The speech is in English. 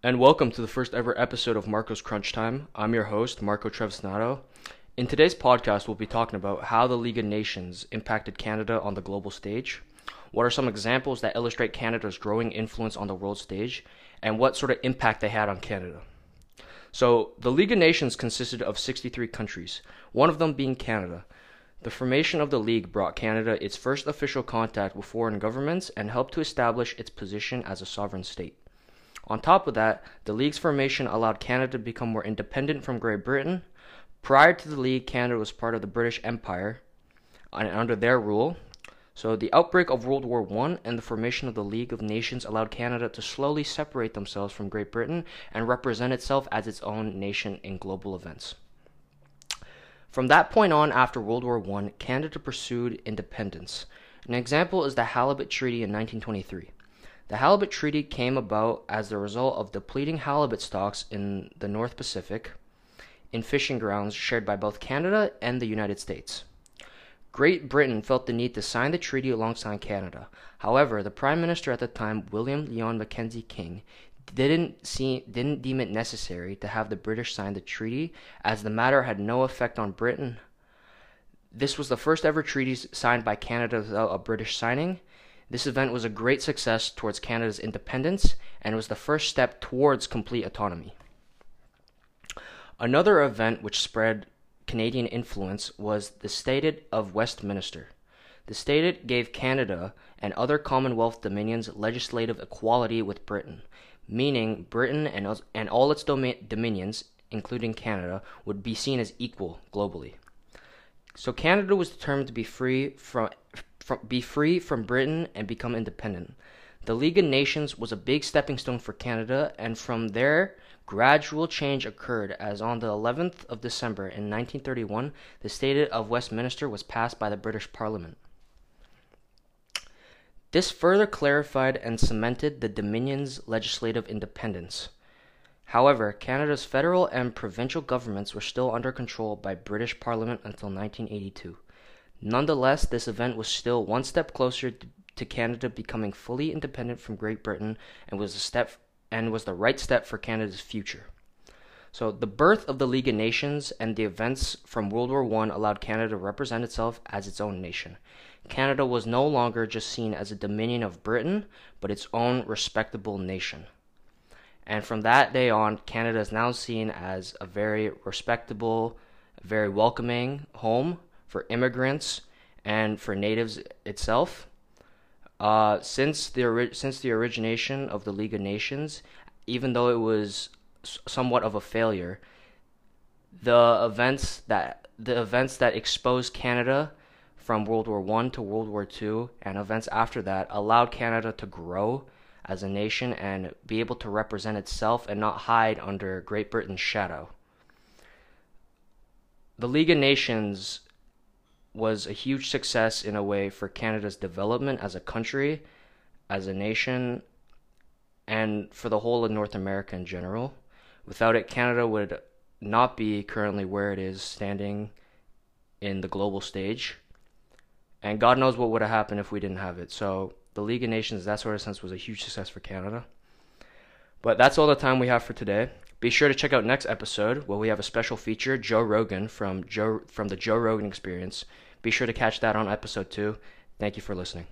and welcome to the first ever episode of Marco's Crunch Time. I'm your host, Marco Trevisnato. In today's podcast, we'll be talking about how the League of Nations impacted Canada on the global stage, what are some examples that illustrate Canada's growing influence on the world stage, and what sort of impact they had on Canada. So, the League of Nations consisted of 63 countries, one of them being Canada. The formation of the League brought Canada its first official contact with foreign governments and helped to establish its position as a sovereign state. On top of that, the League's formation allowed Canada to become more independent from Great Britain. Prior to the League, Canada was part of the British Empire and under their rule. So the outbreak of World War I and the formation of the League of Nations allowed Canada to slowly separate themselves from Great Britain and represent itself as its own nation in global events. From that point on, after World War I, Canada pursued independence. An example is the Halibut Treaty in 1923. The Halibut Treaty came about as the result of depleting halibut stocks in the North Pacific in fishing grounds shared by both Canada and the United States. Great Britain felt the need to sign the treaty alongside Canada. However, the Prime Minister at the time, William Lyon Mackenzie King, didn't see didn't deem it necessary to have the British sign the treaty as the matter had no effect on Britain. This was the first ever treaty signed by Canada without a British signing, this event was a great success towards Canada's independence and was the first step towards complete autonomy. Another event which spread Canadian influence was the Statute of Westminster. The statute gave Canada and other Commonwealth dominions legislative equality with Britain, meaning Britain and, and all its dominions, including Canada, would be seen as equal globally. So Canada was determined to be free from from, be free from Britain and become independent. The League of Nations was a big stepping stone for Canada, and from there, gradual change occurred as on the 11th of December in 1931, the Statute of Westminster was passed by the British Parliament. This further clarified and cemented the Dominion's legislative independence. However, Canada's federal and provincial governments were still under control by British Parliament until 1982. Nonetheless, this event was still one step closer to Canada becoming fully independent from Great Britain and was a step and was the right step for Canada's future. So, the birth of the League of Nations and the events from World War I allowed Canada to represent itself as its own nation. Canada was no longer just seen as a dominion of Britain, but its own respectable nation. And from that day on, Canada is now seen as a very respectable, very welcoming home for immigrants and for natives itself. Uh, since the since the origination of the League of Nations, even though it was somewhat of a failure, the events that the events that exposed Canada from World War One to World War Two and events after that allowed Canada to grow as a nation and be able to represent itself and not hide under Great Britain's shadow. The League of Nations was a huge success in a way for Canada's development as a country, as a nation, and for the whole of North America in general. Without it, Canada would not be currently where it is standing in the global stage. And God knows what would have happened if we didn't have it. So, the League of Nations, that sort of sense, was a huge success for Canada. But that's all the time we have for today. Be sure to check out next episode where we have a special feature, Joe Rogan from Joe from the Joe Rogan Experience. Be sure to catch that on episode two. Thank you for listening.